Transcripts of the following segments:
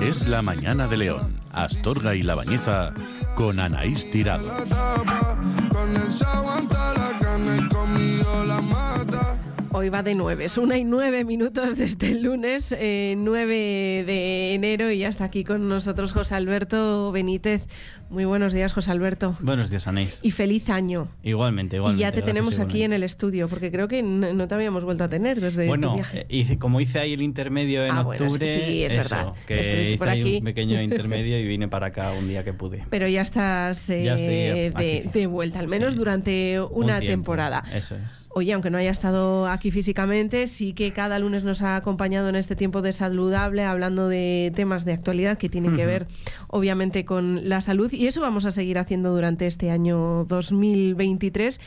Es la mañana de León, Astorga y La Bañeza con Anaís Tirado. Hoy va de nueve, es una y nueve minutos desde el lunes, 9 eh, de enero, y ya está aquí con nosotros José Alberto Benítez. Muy buenos días, José Alberto. Buenos días, Anís. Y feliz año. Igualmente, igualmente. Y ya te tenemos aquí en el estudio, porque creo que no te habíamos vuelto a tener desde bueno, tu viaje. Bueno, eh, como hice ahí el intermedio en ah, octubre, sí, es verdad. que hice ahí un pequeño intermedio y vine para acá un día que pude. Pero ya estás eh, de, vuelta, al menos durante una temporada. Eso es. Oye, aunque no haya estado aquí físicamente, sí que cada lunes nos ha acompañado en este tiempo de saludable, hablando de temas de actualidad que tienen que ver, obviamente, con la salud. Y eso vamos a seguir haciendo durante este año 2023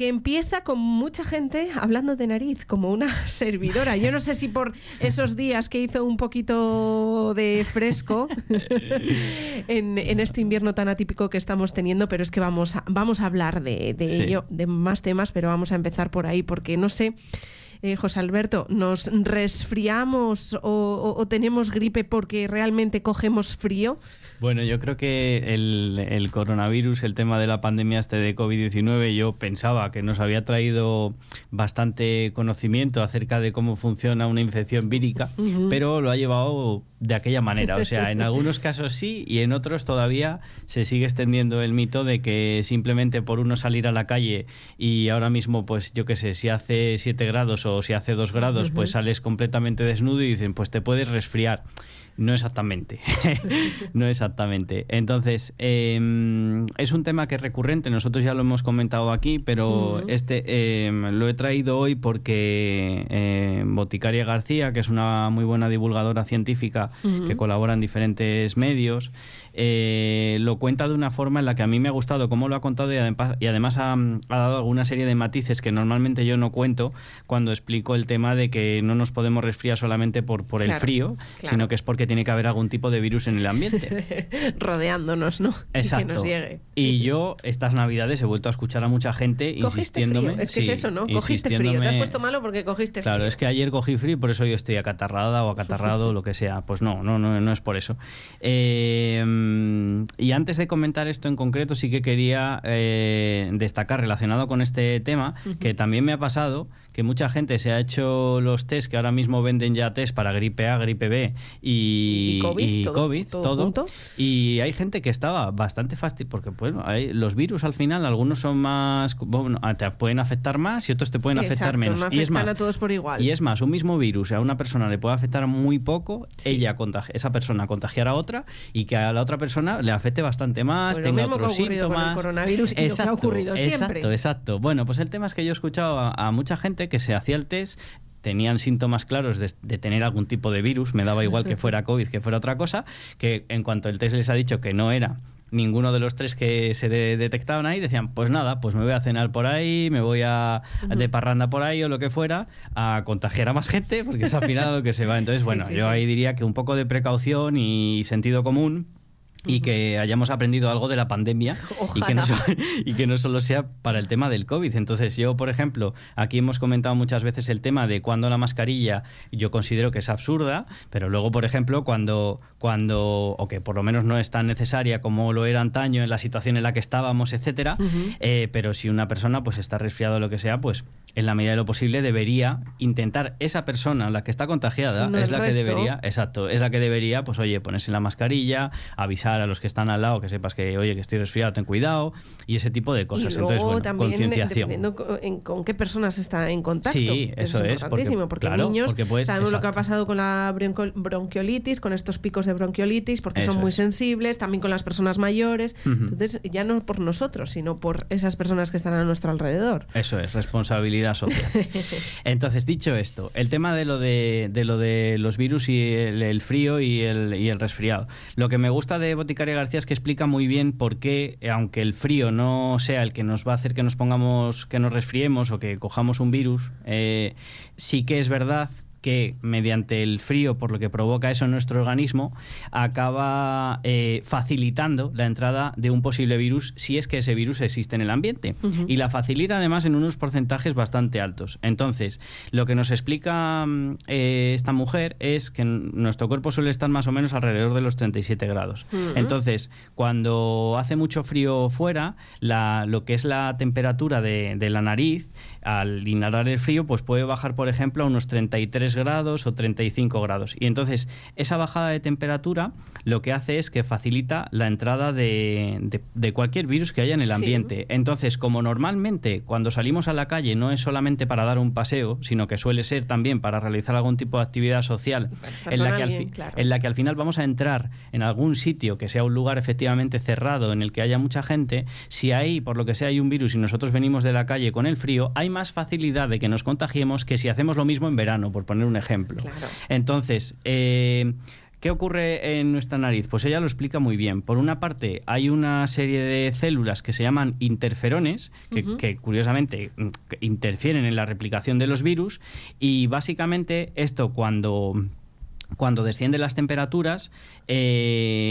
que empieza con mucha gente hablando de nariz, como una servidora. Yo no sé si por esos días que hizo un poquito de fresco en, este invierno tan atípico que estamos teniendo, pero es que vamos a, vamos a hablar de, ello, de más temas, pero vamos a empezar por ahí, porque no sé eh, José Alberto, ¿nos resfriamos o, tenemos gripe porque realmente cogemos frío? Bueno, yo creo que el, coronavirus, el tema de la pandemia este de COVID-19, yo pensaba que nos había traído bastante conocimiento acerca de cómo funciona una infección vírica, pero lo ha llevado de aquella manera. O sea, en algunos casos sí y en otros todavía se sigue extendiendo el mito de que simplemente por uno salir a la calle y ahora mismo, pues yo qué sé, si hace 7 grados o si hace 2 grados, pues sales completamente desnudo y dicen, pues te puedes resfriar. No exactamente, no exactamente. Entonces, em, es un tema que es recurrente, nosotros ya lo hemos comentado aquí, pero este em, lo he traído hoy porque em, Boticaria García, que es una muy buena divulgadora científica que colabora en diferentes medios, eh, lo cuenta de una forma en la que a mí me ha gustado cómo lo ha contado y, además, ha, dado alguna serie de matices que normalmente yo no cuento cuando explico el tema de que no nos podemos resfriar solamente por, por el frío, sino que es porque tiene que haber algún tipo de virus en el ambiente. Rodeándonos, ¿no? Exacto. Y, yo estas navidades he vuelto a escuchar a mucha gente insistiéndome. Es que es eso, ¿no? Cogiste frío. Te has puesto malo porque cogiste frío. Claro, es que ayer cogí frío y por eso yo estoy acatarrada o acatarrado, lo que sea. Pues no, no, no, no es por eso. Eh, y antes de comentar esto en concreto, sí que quería eh, destacar relacionado con este tema, que también me ha pasado que mucha gente se ha hecho los test que ahora mismo venden ya test para gripe A, gripe B y, COVID, todo, Y hay gente que estaba bastante fácil porque bueno, hay, los virus al final, algunos son más, bueno, te pueden afectar más y otros te pueden afectar menos. y es más, a todos por igual. Y es más, un mismo virus a una persona le puede afectar muy poco, ella esa persona contagiar a otra y que a la otra persona le afecte bastante más, pues tenga otros síntomas. Con el coronavirus y exacto, ha ocurrido siempre. Exacto, exacto. Bueno, pues el tema es que yo he escuchado a mucha gente que se hacía el test tenían síntomas claros de, tener algún tipo de virus, me daba igual que fuera COVID, que fuera otra cosa, que en cuanto el test les ha dicho que no era ninguno de los tres que se detectaban ahí, decían, pues nada, pues me voy a cenar por ahí, me voy a de parranda por ahí o lo que fuera, a contagiar a más gente, porque es al final lo que se va. Entonces, bueno, yo ahí diría que un poco de precaución y sentido común y que hayamos aprendido algo de la pandemia y que, no, y que no solo sea para el tema del COVID. Entonces yo, por ejemplo, aquí hemos comentado muchas veces el tema de cuando la mascarilla yo considero que es absurda, pero luego, por ejemplo, cuando, cuando o que por lo menos no es tan necesaria como lo era antaño en la situación en la que estábamos, etcétera, eh, pero si una persona pues está resfriado o lo que sea, pues en la medida de lo posible debería intentar esa persona, la que está contagiada, es la que debería, exacto, es la que debería, pues oye, ponerse la mascarilla, avisar a los que están al lado que sepas que, oye, que estoy resfriado, ten cuidado, y ese tipo de cosas. Entonces, bueno, también, concienciación. Dependiendo con, qué personas está en contacto. Sí, eso, es. Porque, porque niños sabemos lo que ha pasado con la bronquiolitis, con estos picos de bronquiolitis, porque son muy sensibles, también con las personas mayores. Entonces, ya no por nosotros, sino por esas personas que están a nuestro alrededor. Eso es, responsabilidad social. Entonces, dicho esto, el tema de lo de, lo de los virus y el, frío y el, y el, resfriado. Lo que me gusta de Boticaria García es que explica muy bien por qué, aunque el frío no sea el que nos va a hacer que nos pongamos, que nos resfriemos o que cojamos un virus, eh, sí que es verdad que mediante el frío, por lo que provoca eso en nuestro organismo, acaba eh, facilitando la entrada de un posible virus si es que ese virus existe en el ambiente. Y la facilita además en unos porcentajes bastante altos. Entonces, lo que nos explica mm, eh, esta mujer es que nuestro cuerpo suele estar más o menos alrededor de los 37 grados. Entonces, cuando hace mucho frío fuera, lo que es la temperatura de, de la nariz, al inhalar el frío, pues puede bajar, por ejemplo, a unos 33 grados o 35 grados. Y entonces, esa bajada de temperatura lo que hace es que facilita la entrada de, de, cualquier virus que haya en el ambiente. Entonces, como normalmente cuando salimos a la calle no es solamente para dar un paseo, sino que suele ser también para realizar algún tipo de actividad social en la, que al en la que al final vamos a entrar en algún sitio que sea un lugar efectivamente cerrado en el que haya mucha gente, si ahí, por lo que sea, hay un virus y nosotros venimos de la calle con el frío, hay más facilidad de que nos contagiemos que si hacemos lo mismo en verano, por poner un ejemplo. Entonces, eh, ¿Qué ocurre en nuestra nariz? Pues ella lo explica muy bien. Por una parte, hay una serie de células que se llaman interferones, que, curiosamente mm, interfieren en la replicación de los virus, y básicamente esto cuando cuando descienden las temperaturas, eh,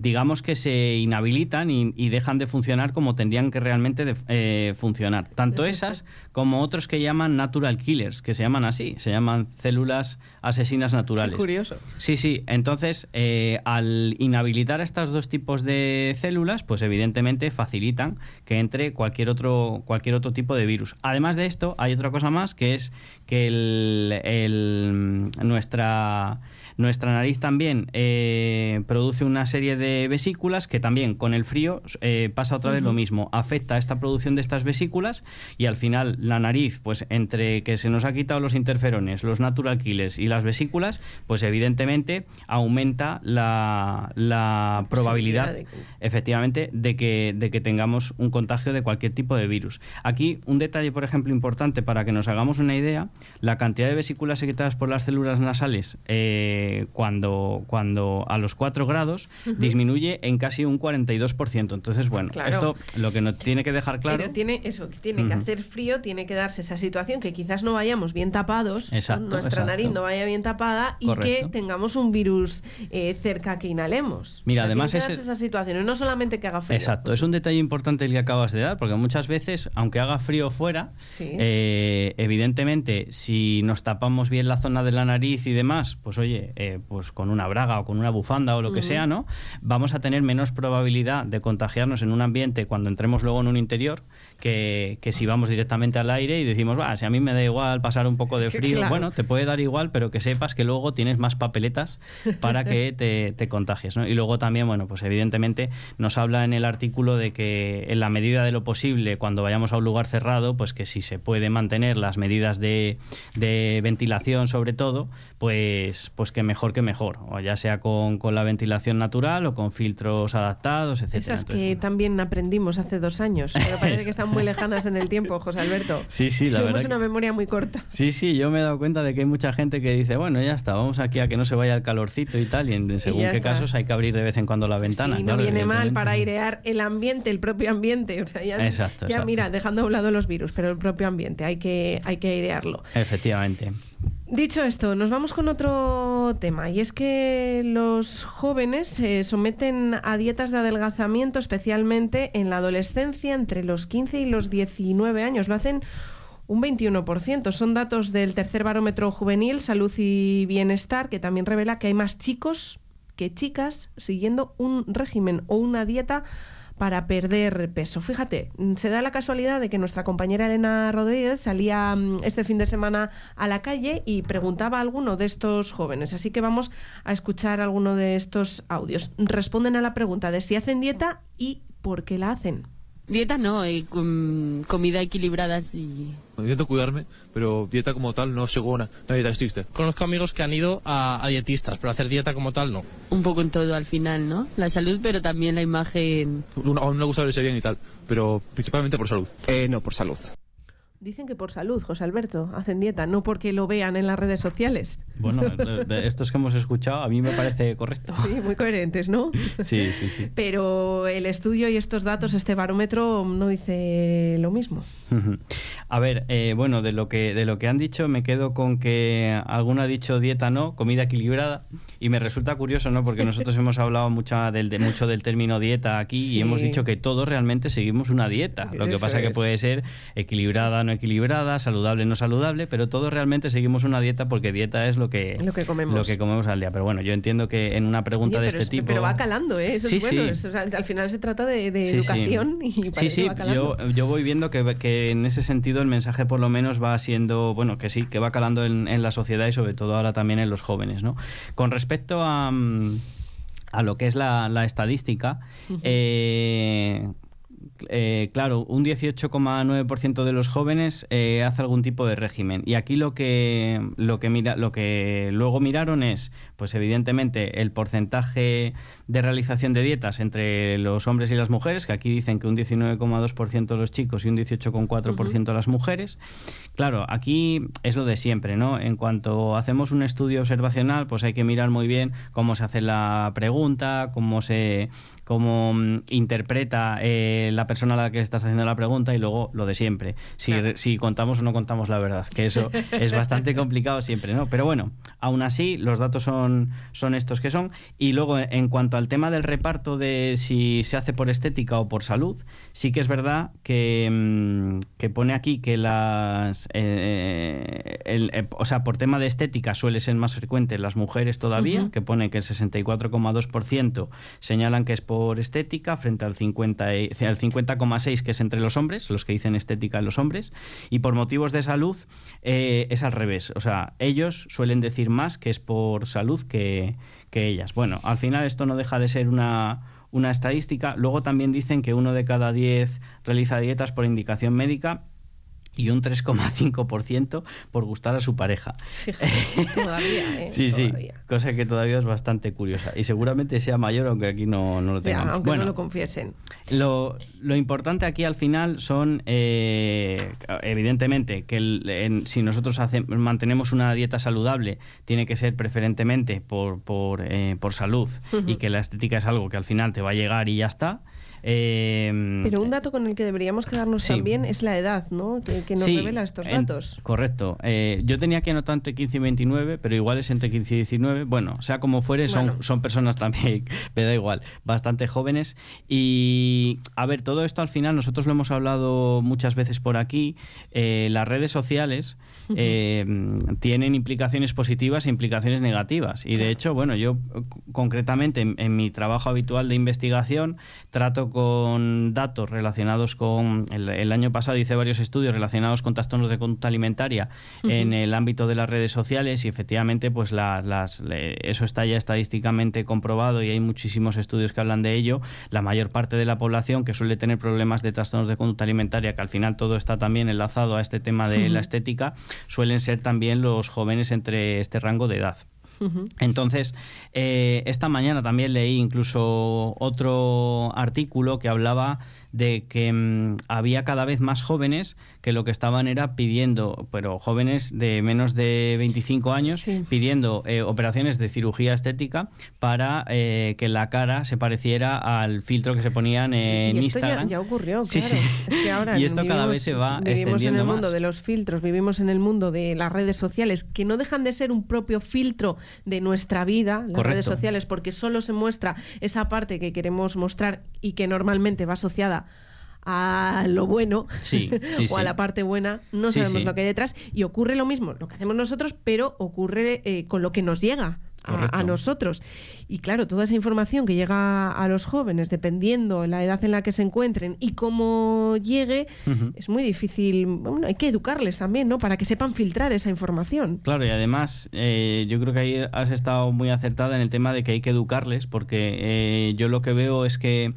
digamos que se inhabilitan y, dejan de funcionar como tendrían que realmente eh, funcionar. Tanto esas como otros que llaman natural killers, que se llaman así, se llaman células asesinas naturales. curioso. Sí, sí. Entonces, eh, al inhabilitar estos dos tipos de células, pues evidentemente facilitan que entre cualquier otro, cualquier otro tipo de virus. Además de esto, hay otra cosa más que es que el, nuestra nuestra nariz también eh, produce una serie de vesículas que también con el frío eh, pasa otra vez lo mismo. Afecta a esta producción de estas vesículas y al final la nariz, pues entre que se nos ha quitado los interferones, los natural killers y las vesículas, pues evidentemente aumenta la, la probabilidad, efectivamente, de que, de que tengamos un contagio de cualquier tipo de virus. Aquí un detalle, por ejemplo, importante para que nos hagamos una idea, la cantidad de vesículas secretadas por las células nasales eh, cuando, cuando a los 4 grados disminuye en casi un 42%. Entonces, bueno, esto lo que nos tiene que dejar claro. Pero tiene eso, tiene que hacer frío, tiene que darse esa situación que quizás no vayamos bien tapados, nuestra nariz no vaya bien tapada y que tengamos un virus eh, cerca que inhalemos. Mira, además es esa situación, no solamente que haga frío. Exacto, es un detalle importante el que acabas de dar, porque muchas veces, aunque haga frío fuera, eh, evidentemente, si nos tapamos bien la zona de la nariz y demás, pues oye, eh, pues con una braga o con una bufanda o lo que sea, ¿no? Vamos a tener menos probabilidad de contagiarnos en un ambiente cuando entremos luego en un interior que, si vamos directamente al aire y decimos, va, si a mí me da igual pasar un poco de frío, bueno, te puede dar igual, pero que sepas que luego tienes más papeletas para que te, te contagies, ¿no? Y luego también, bueno, pues evidentemente nos habla en el artículo de que en la medida de lo posible, cuando vayamos a un lugar cerrado, pues que si se puede mantener las medidas de, de ventilación sobre todo, pues, pues que mejor que mejor, o ya sea con, la ventilación natural o con filtros adaptados, etcétera. Esas que también aprendimos hace dos años, pero parece que están muy lejanas en el tiempo, José Alberto. Sí, sí, la Tenemos una memoria muy corta. Sí, sí, yo me he dado cuenta de que hay mucha gente que dice, bueno, ya está, vamos aquí a que no se vaya el calorcito y tal, y en según qué casos hay que abrir de vez en cuando la ventana. Sí, no viene mal para airear el ambiente, el propio ambiente. O sea, ya, exacto, ya mira, dejando a un lado los virus, pero el propio ambiente hay que, hay que airearlo. Efectivamente. Dicho esto, nos vamos con otro tema y es que los jóvenes se someten a dietas de adelgazamiento, especialmente en la adolescencia, entre los 15 y los 19 años. Lo hacen un 21%. Son datos del tercer barómetro juvenil, salud y bienestar, que también revela que hay más chicos que chicas siguiendo un régimen o una dieta para perder peso. Fíjate, mm, se da la casualidad de que nuestra compañera Elena Rodríguez salía mm, este fin de semana a la calle y preguntaba a alguno de estos jóvenes. Así que vamos a escuchar alguno de estos audios. Responden a la pregunta de si hacen dieta y por qué la hacen. Dieta no, eh, comida equilibrada y... Intento cuidarme, pero dieta como tal no sigo una, una dieta estricta. Conozco amigos que han ido a, dietistas, pero hacer dieta como tal no. Un poco en todo al final, ¿no? La salud, pero también la imagen... A mí me gusta verse bien y tal, pero principalmente por salud. Eh, no, por salud. Dicen que por salud, José Alberto, hacen dieta, no porque lo vean en las redes sociales. Bueno, de- estos que hemos escuchado, a mí me parece correcto. Sí, muy coherentes, ¿no? Sí, sí, sí. Pero el estudio y estos datos, este barómetro, no dice lo mismo. A ver, eh, bueno, de lo que de lo que han dicho me quedo con que alguno ha dicho dieta no, comida equilibrada y me resulta curioso, ¿no? Porque nosotros hemos hablado mucha del, de mucho del término dieta aquí Sí. y hemos dicho que todos realmente seguimos una dieta. Lo que Eso pasa que es. puede ser equilibrada, no equilibrada, saludable, no saludable, pero todos realmente seguimos una dieta porque dieta es lo que Lo que comemos. lo que comemos al día. Pero bueno, yo entiendo que en una pregunta Oye, de este es- tipo pero va calando, ¿eh? Eso Sí, es bueno. sí. es- o sea, al final se trata de, de Sí, sí. educación y Sí, parece sí, va calando. yo, yo voy viendo que, que en ese sentido el mensaje por lo menos va siendo, bueno, que sí, que va calando en, en la sociedad y sobre todo ahora también en los jóvenes, ¿no? Con respecto a, mm, a lo que es la, la estadística, eh, eh, claro, un 18,9% de los jóvenes eh, hace algún tipo de régimen. Y aquí lo que, lo, que mira, lo que luego miraron es, pues evidentemente, el porcentaje de realización de dietas entre los hombres y las mujeres, que aquí dicen que un 19,2% los chicos y un 18,4% las mujeres. Claro, aquí es lo de siempre, ¿no? En cuanto hacemos un estudio observacional, pues hay que mirar muy bien cómo se hace la pregunta, cómo se cómo mm, interpreta eh, la persona a la que estás haciendo la pregunta y luego lo de siempre. Si, Claro. si contamos o no contamos la verdad, que eso es bastante complicado siempre, ¿no? Pero bueno, aún así los datos son, son estos que son. Y luego, en cuanto al tema del reparto de si se hace por estética o por salud, sí que es verdad que, mm, que pone aquí que las... eh, el- eh, o sea, por tema de estética suele ser más frecuente las mujeres todavía, que pone que el 64,2% señalan que es por estética frente al 50 y- al 50,6 que es entre los hombres, los que dicen estética en los hombres, y por motivos de salud eh, es al revés. O sea, ellos suelen decir más que es por salud que, que ellas. Bueno, al final esto no deja de ser una, una estadística. Luego también dicen que uno de cada 10 realiza dietas por indicación médica y un 3,5% por gustar a su pareja. Fíjate, todavía, ¿eh? Sí, sí, cosa que todavía es bastante curiosa. Y seguramente sea mayor, aunque aquí no, no lo Ya, tengamos. aunque bueno, no lo confiesen. lo, lo importante aquí al final son, eh, evidentemente, que el- en- si nosotros hace- mantenemos una dieta saludable, tiene que ser preferentemente por, por, eh, por salud y que la estética es algo que al final te va a llegar y ya está. Eh, Pero un dato con el que deberíamos quedarnos Sí. también es la edad, ¿no? Que, que nos Sí, revela estos en- datos. correcto. Eh, yo tenía que anotar entre 15 y 29, pero igual es entre 15 y 19. Bueno, sea como fuere, son, Bueno. son personas también, me da igual, bastante jóvenes. Y a ver, todo esto al final, nosotros lo hemos hablado muchas veces por aquí, eh, las redes sociales eh, tienen implicaciones positivas e implicaciones negativas. Y de hecho, bueno, yo eh, concretamente en, en mi trabajo habitual de investigación trato con datos relacionados con, el, el año pasado hice varios estudios relacionados con trastornos de conducta alimentaria en el ámbito de las redes sociales y efectivamente pues la- las, eso está ya estadísticamente comprobado y hay muchísimos estudios que hablan de ello. La mayor parte de la población que suele tener problemas de trastornos de conducta alimentaria, que al final todo está también enlazado a este tema de la estética, suelen ser también los jóvenes entre este rango de edad. Entonces, eh, esta mañana también leí incluso otro artículo que hablaba de que mm, había cada vez más jóvenes que lo que estaban era pidiendo, pero jóvenes de menos de 25 años, Sí. pidiendo eh, operaciones de cirugía estética para eh, que la cara se pareciera al filtro que se ponían en y esto Instagram. ya ocurrió, claro. sí. Es que ahora Y esto cada vez se va Vivimos en el mundo más. de los filtros, vivimos en el mundo de las redes sociales, que no dejan de ser un propio filtro de nuestra vida, las Correcto. redes sociales, porque solo se muestra esa parte que queremos mostrar y que normalmente va asociada a lo bueno Sí, sí, o a la parte buena, no sabemos lo que hay detrás y ocurre lo mismo, lo que hacemos nosotros, pero ocurre eh, con lo que nos llega a, nosotros. Y claro, toda esa información que llega a los jóvenes, dependiendo la edad en la que se encuentren y cómo llegue, es muy difícil. Bueno, hay que educarles también, ¿no? Para que sepan filtrar esa información. Claro, y además eh, yo creo que ahí has estado muy acertada en el tema de que hay que educarles, porque eh, yo lo que veo es que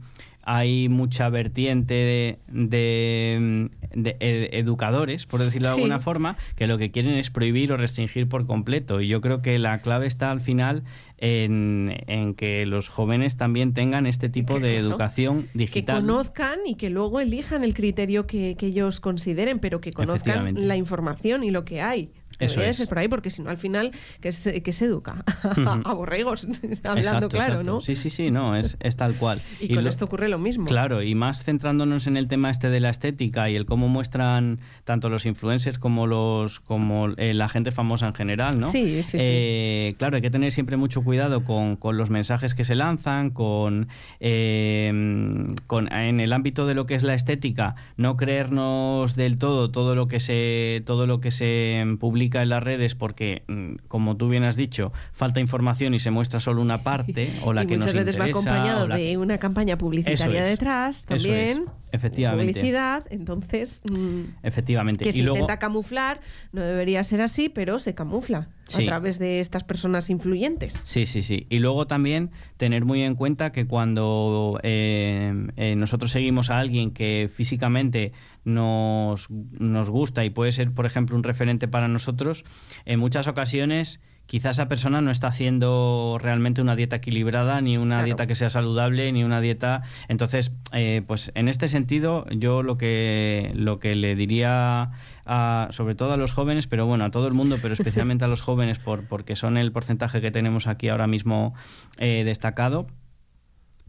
hay mucha vertiente de, de, de ed- educadores, por decirlo de Sí. alguna forma, que lo que quieren es prohibir o restringir por completo. Y yo creo que la clave está al final en, en que los jóvenes también tengan este tipo Que, de claro, educación que digital. conozcan y que luego elijan el criterio que, que ellos consideren, pero que conozcan la información y lo que hay. Eso es. ser por ahí, porque si no, al final, que se, que se educa? a borregos, hablando Exacto, claro, exacto. ¿no? Sí, sí, sí, no, es, es tal cual. Y, con lo- esto ocurre lo mismo. Claro, y más centrándonos en el tema este de la estética y el cómo muestran tanto los influencers como los como eh, la gente famosa en general, ¿no? Sí, sí, sí. Eh, Claro, hay que tener siempre mucho cuidado con, con los mensajes que se lanzan, con, eh, con en el ámbito de lo que es la estética, no creernos del todo todo lo que se todo lo que se publica en las redes, porque mm, como tú bien has dicho, falta información y se muestra solo una parte o la y que nos muchas veces va interesa, acompañado la- de una campaña publicitaria es. detrás también. Efectivamente. Publicidad, entonces. mm, Efectivamente. que y se luego, intenta camuflar, no debería ser así, pero se camufla Sí. a través de estas personas influyentes. Sí, sí, sí. Y luego también tener muy en cuenta que cuando eh, eh, nosotros seguimos a alguien que físicamente nos, nos gusta y puede ser, por ejemplo, un referente para nosotros, en muchas ocasiones quizás esa persona no está haciendo realmente una dieta equilibrada, ni una Claro. dieta que sea saludable, ni una dieta... Entonces, eh, pues en este sentido, yo lo que, lo que le diría a- sobre todo a los jóvenes, pero bueno, a todo el mundo, pero especialmente a los jóvenes, por, porque son el porcentaje que tenemos aquí ahora mismo eh, destacado,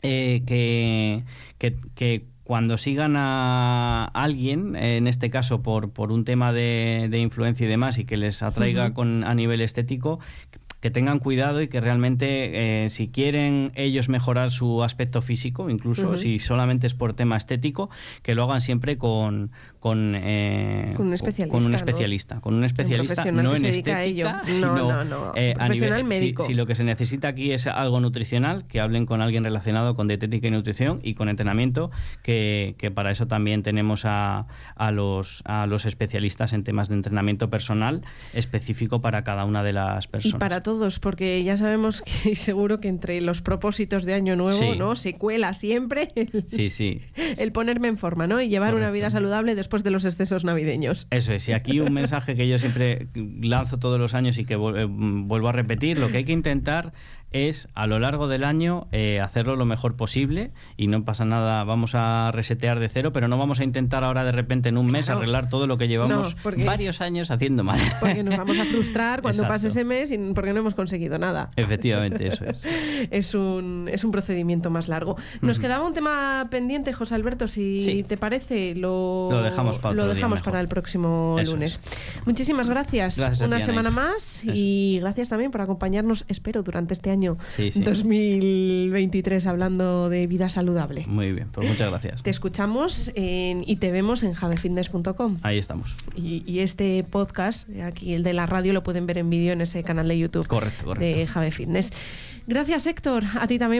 eh, que, que- que cuando sigan a alguien, eh, en este caso por, por un tema de, de influencia y demás, y que les atraiga con, a nivel estético, que tengan cuidado y que realmente, eh, si quieren ellos mejorar su aspecto físico, incluso si solamente es por tema estético, que lo hagan siempre con, con, eh, Con un especialista, Con un ¿no? especialista, con un especialista, no en estética, No, sino no, no, eh, a nivel- si- médico. Si, lo que se necesita aquí es algo nutricional, que hablen con alguien relacionado con dietética y nutrición y con entrenamiento, que, que para eso también tenemos a, a los, a los especialistas en temas de entrenamiento personal específico para cada una de las Y personas. para todos, porque ya sabemos que seguro que entre los propósitos de año nuevo, Sí. ¿no? Se cuela siempre el, Sí, sí. el ponerme en forma, ¿no? Y llevar una vida saludable después de los excesos navideños. Eso es, y aquí un mensaje que yo siempre lanzo todos los años y que eh, vuelvo a repetir, lo que hay que intentar es a lo largo del año eh, hacerlo lo mejor posible y no pasa nada, vamos a resetear de cero, pero no vamos a intentar ahora de repente en un mes Claro. arreglar todo lo que llevamos No, varios años haciendo mal. Porque nos vamos a frustrar cuando Exacto. pase ese mes y porque no hemos conseguido nada. Efectivamente, eso es. Es un, es un procedimiento más largo. Nos quedaba un tema pendiente, José Alberto, si Sí. te parece, lo, Lo dejamos para lo dejamos para el próximo Eso lunes. Muchísimas gracias. Una semana más y gracias también por acompañarnos, espero, durante este año Sí, sí. 2023 hablando de vida saludable. Muy bien, pues muchas gracias. Te escuchamos en- y te vemos en javefitness.com. Ahí estamos. Y, y este podcast, aquí el de la radio, lo pueden ver en vídeo en ese canal de YouTube Correcto, correcto. de Jave Fitness. Gracias, Héctor. A ti también.